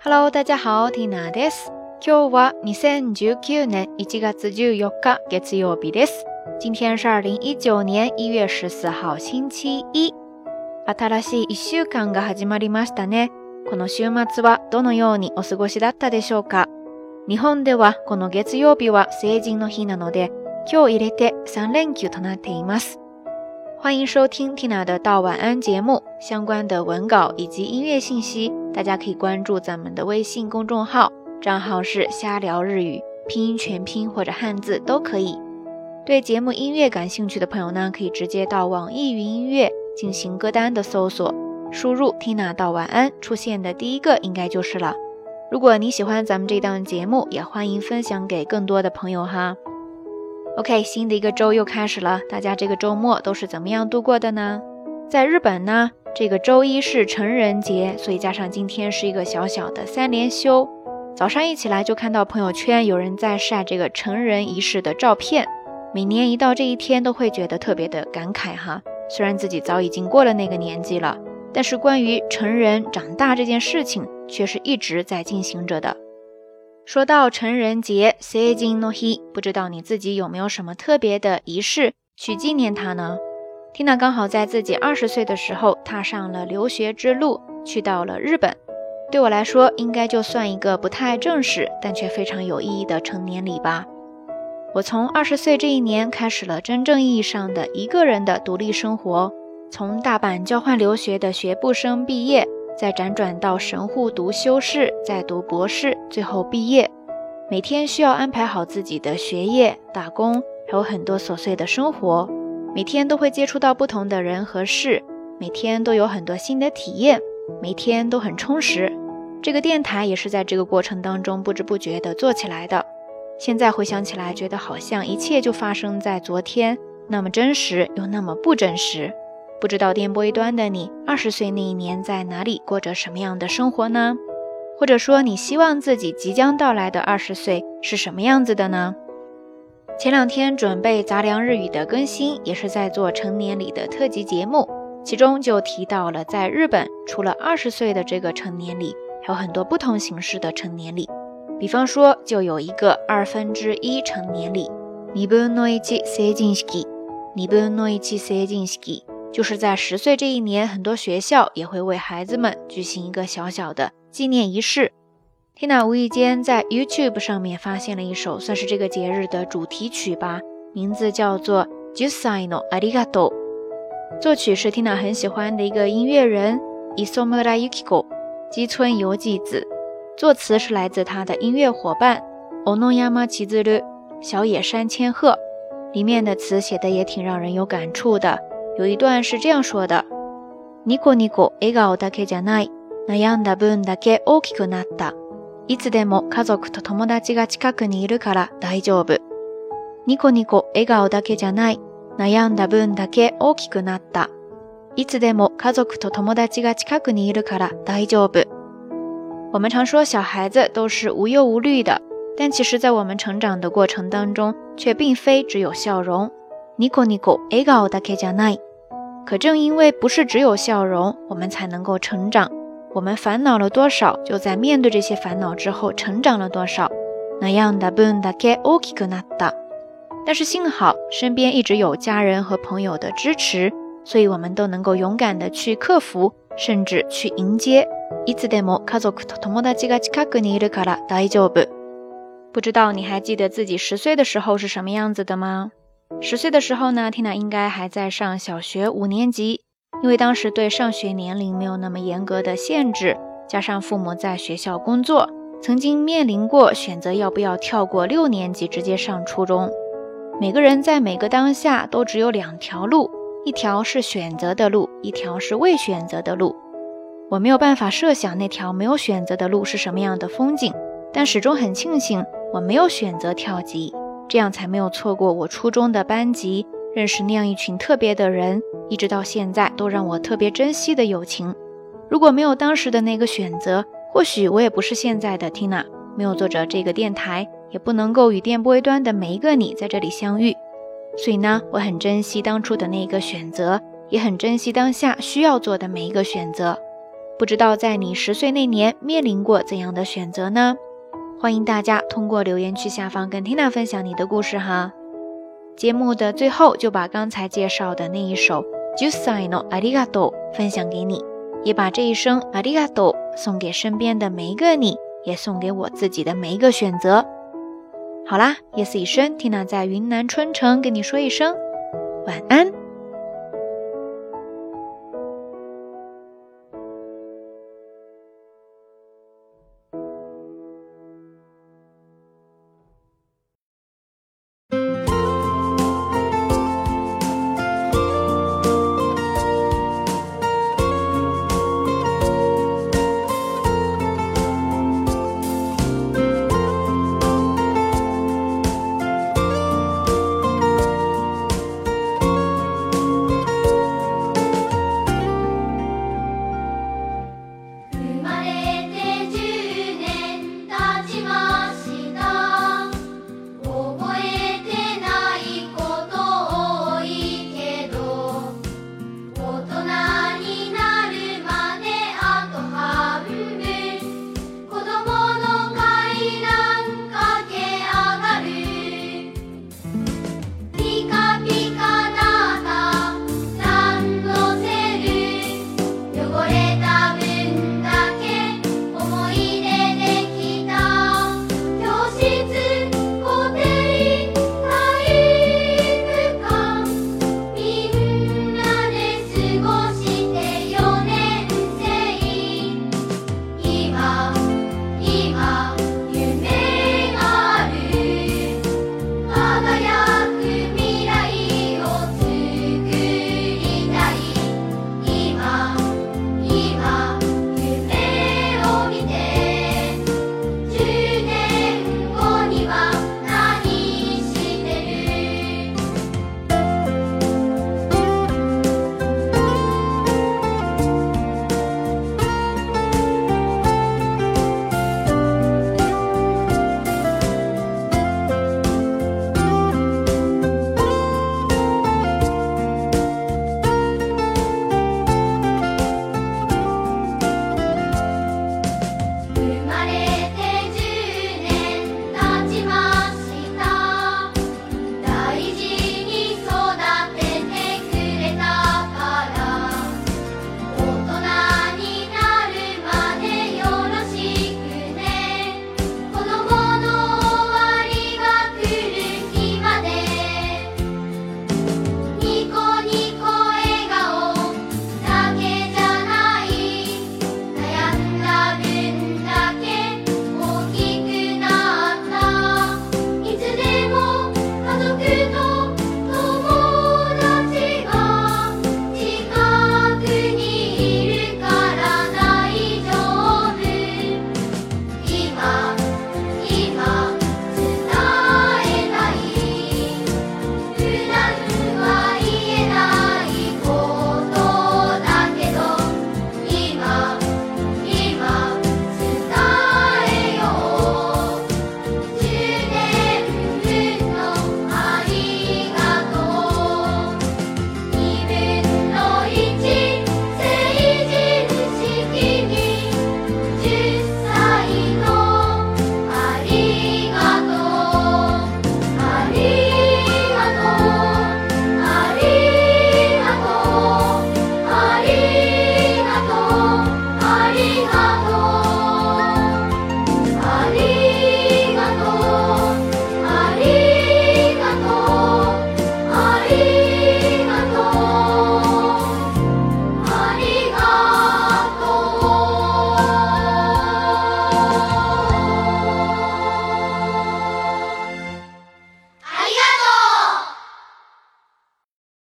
Hello，大家好，Tina です。今日は2019年1月14日月曜日です。今天是二零一九年一月十四号星期一。新しい一週間が始まりましたね。この週末はどのようにお過ごしだったでしょうか日本ではこの月曜日は成人の日なので、今日入れて3連休となっています。欢迎收听 Tina 的到晚安节目，相关的文稿以及音乐信息，大家可以关注咱们的微信公众号，账号是瞎聊日语，拼音全拼或者汉字都可以。对节目音乐感兴趣的朋友呢，可以直接到网易云音乐进行歌单的搜索，输入 Tina 到晚安，出现的第一个应该就是了。如果你喜欢咱们这档节目，也欢迎分享给更多的朋友哈。OK，新的一个周又开始了，大家这个周末都是怎么样度过的呢？在日本呢，这个周一是成人节，所以加上今天是一个小小的三连休。早上一起来就看到朋友圈有人在晒这个成人仪式的照片。每年一到这一天，都会觉得特别的感慨哈。虽然自己早已经过了那个年纪了，但是关于成人长大这件事情，却是一直在进行着的。说到成人节 s e j i n no Hi，不知道你自己有没有什么特别的仪式去纪念它呢？Tina 刚好在自己二十岁的时候踏上了留学之路，去到了日本。对我来说，应该就算一个不太正式，但却非常有意义的成年礼吧。我从二十岁这一年开始了真正意义上的一个人的独立生活，从大阪交换留学的学部生毕业。再辗转到神户读修士，再读博士，最后毕业。每天需要安排好自己的学业、打工，还有很多琐碎的生活。每天都会接触到不同的人和事，每天都有很多新的体验，每天都很充实。这个电台也是在这个过程当中不知不觉地做起来的。现在回想起来，觉得好像一切就发生在昨天，那么真实又那么不真实。不知道电波一端的你，二十岁那一年在哪里过着什么样的生活呢？或者说，你希望自己即将到来的二十岁是什么样子的呢？前两天准备杂粮日语的更新，也是在做成年礼的特辑节目，其中就提到了在日本，除了二十岁的这个成年礼，还有很多不同形式的成年礼。比方说，就有一个二分之一成年礼，二分の一成人式，二分の一成人式。就是在十岁这一年，很多学校也会为孩子们举行一个小小的纪念仪式。Tina 无意间在 YouTube 上面发现了一首算是这个节日的主题曲吧，名字叫做《Jusai no Arigato》，作曲是 Tina 很喜欢的一个音乐人 Isomura Yukiko 基村由纪子，作词是来自他的音乐伙伴 Onoyama Chizuru 小野山千鹤，里面的词写的也挺让人有感触的。有一段是这样说的：“ニコニコ笑顔だけじゃない、悩んだ分だけ大きくなった。いつでも家族と友達が近くにいるから大丈夫。ニコニコ笑顔だけじゃない、悩んだ分だけ大きくなった。いつでも家族と友達が近くにいるから大丈夫。”我们常说小孩子都是无忧无虑的，但其实，在我们成长的过程当中，却并非只有笑容。ニコニコ笑顔だけじゃない。 可正因为不是只有笑容，我们才能够成长。我们烦恼了多少，就在面对这些烦恼之后成长了多少。那样的分だけ大きくなった。但是幸好身边一直有家人和朋友的支持，所以我们都能够勇敢的去克服，甚至去迎接。いつでも家族と友達が近くにいるから大丈夫。不知道你还记得自己十岁的时候是什么样子的吗？ 十岁的时候呢，Tina 应该还在上小学五年级，因为当时对上学年龄没有那么严格的限制，加上父母在学校工作，曾经面临过选择要不要跳过六年级直接上初中。每个人在每个当下都只有两条路，一条是选择的路，一条是未选择的路。我没有办法设想那条没有选择的路是什么样的风景，但始终很庆幸我没有选择跳级。这样才没有错过我初中的班级，认识那样一群特别的人，一直到现在都让我特别珍惜的友情。如果没有当时的那个选择，或许我也不是现在的 Tina，没有做着这个电台，也不能够与电波一端的每一个你在这里相遇。所以呢，我很珍惜当初的那一个选择，也很珍惜当下需要做的每一个选择。不知道在你十岁那年面临过怎样的选择呢？欢迎大家通过留言区下方跟 Tina 分享你的故事哈。节目的最后就把刚才介绍的那一首《Jusai no Arigato》分享给你，也把这一声 Arigato 送给身边的每一个你，也送给我自己的每一个选择。好啦，夜色已深，缇娜在云南春城跟你说一声晚安。